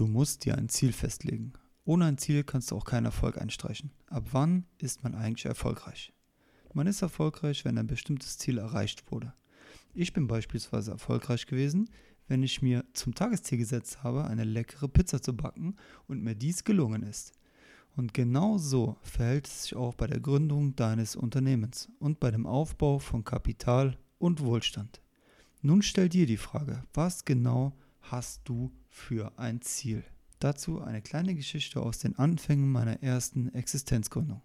Du musst dir ein Ziel festlegen. Ohne ein Ziel kannst du auch keinen Erfolg einstreichen. Ab wann ist man eigentlich erfolgreich? Man ist erfolgreich, wenn ein bestimmtes Ziel erreicht wurde. Ich bin beispielsweise erfolgreich gewesen, wenn ich mir zum Tagesziel gesetzt habe, eine leckere Pizza zu backen und mir dies gelungen ist. Und genau so verhält es sich auch bei der Gründung deines Unternehmens und bei dem Aufbau von Kapital und Wohlstand. Nun stell dir die Frage, was genau hast du für ein Ziel? Dazu eine kleine Geschichte aus den Anfängen meiner ersten Existenzgründung.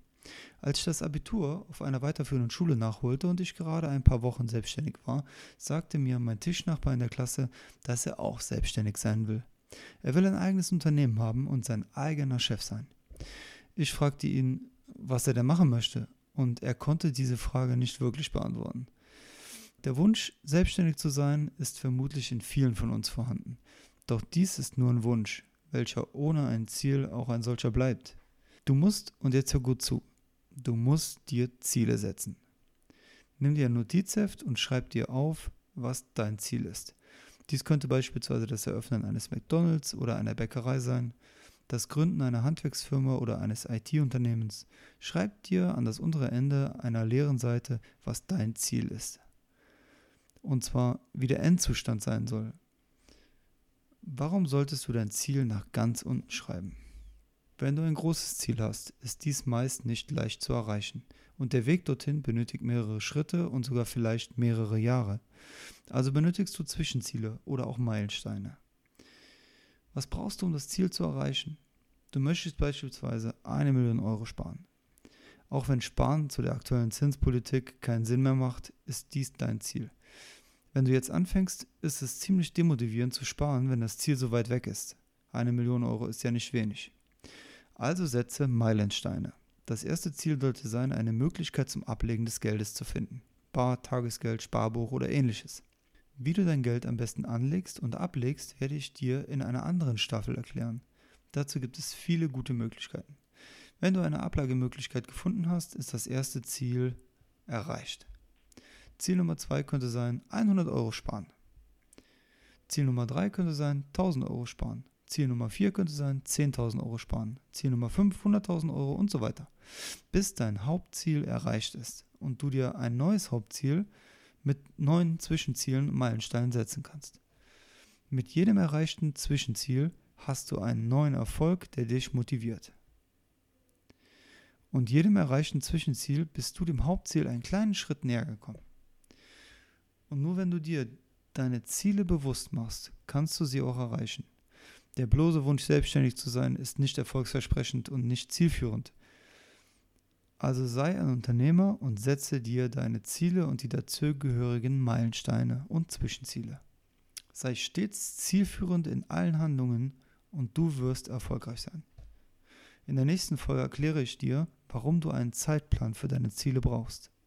Als ich das Abitur auf einer weiterführenden Schule nachholte und ich gerade ein paar Wochen selbstständig war, sagte mir mein Tischnachbar in der Klasse, dass er auch selbstständig sein will. Er will ein eigenes Unternehmen haben und sein eigener Chef sein. Ich fragte ihn, was er denn machen möchte, und er konnte diese Frage nicht wirklich beantworten. Der Wunsch, selbstständig zu sein, ist vermutlich in vielen von uns vorhanden. Doch dies ist nur ein Wunsch, welcher ohne ein Ziel auch ein solcher bleibt. Du musst, und jetzt hör gut zu, du musst dir Ziele setzen. Nimm dir ein Notizheft und schreib dir auf, was dein Ziel ist. Dies könnte beispielsweise das Eröffnen eines McDonald's oder einer Bäckerei sein, das Gründen einer Handwerksfirma oder eines IT-Unternehmens. Schreib dir an das untere Ende einer leeren Seite, was dein Ziel ist. Und zwar, wie der Endzustand sein soll. Warum solltest du dein Ziel nach ganz unten schreiben? Wenn du ein großes Ziel hast, ist dies meist nicht leicht zu erreichen und der Weg dorthin benötigt mehrere Schritte und sogar vielleicht mehrere Jahre. Also benötigst du Zwischenziele oder auch Meilensteine. Was brauchst du, um das Ziel zu erreichen? Du möchtest beispielsweise eine Million Euro sparen. Auch wenn Sparen zu der aktuellen Zinspolitik keinen Sinn mehr macht, ist dies dein Ziel. Wenn du jetzt anfängst, ist es ziemlich demotivierend zu sparen, wenn das Ziel so weit weg ist. Eine Million Euro ist ja nicht wenig. Also setze Meilensteine. Das erste Ziel sollte sein, eine Möglichkeit zum Ablegen des Geldes zu finden. Bar, Tagesgeld, Sparbuch oder ähnliches. Wie du dein Geld am besten anlegst und ablegst, werde ich dir in einer anderen Staffel erklären. Dazu gibt es viele gute Möglichkeiten. Wenn du eine Ablagemöglichkeit gefunden hast, ist das erste Ziel erreicht. Ziel Nummer 2 könnte sein 100 Euro sparen. Ziel Nummer 3 könnte sein 1000 Euro sparen. Ziel Nummer 4 könnte sein 10.000 Euro sparen. Ziel Nummer 5 100.000 Euro und so weiter. Bis dein Hauptziel erreicht ist und du dir ein neues Hauptziel mit neuen Zwischenzielen und Meilensteinen setzen kannst. Mit jedem erreichten Zwischenziel hast du einen neuen Erfolg, der dich motiviert. Und jedem erreichten Zwischenziel bist du dem Hauptziel einen kleinen Schritt näher gekommen. Und nur wenn du dir deine Ziele bewusst machst, kannst du sie auch erreichen. Der bloße Wunsch, selbstständig zu sein, ist nicht erfolgsversprechend und nicht zielführend. Also sei ein Unternehmer und setze dir deine Ziele und die dazugehörigen Meilensteine und Zwischenziele. Sei stets zielführend in allen Handlungen und du wirst erfolgreich sein. In der nächsten Folge erkläre ich dir, warum du einen Zeitplan für deine Ziele brauchst.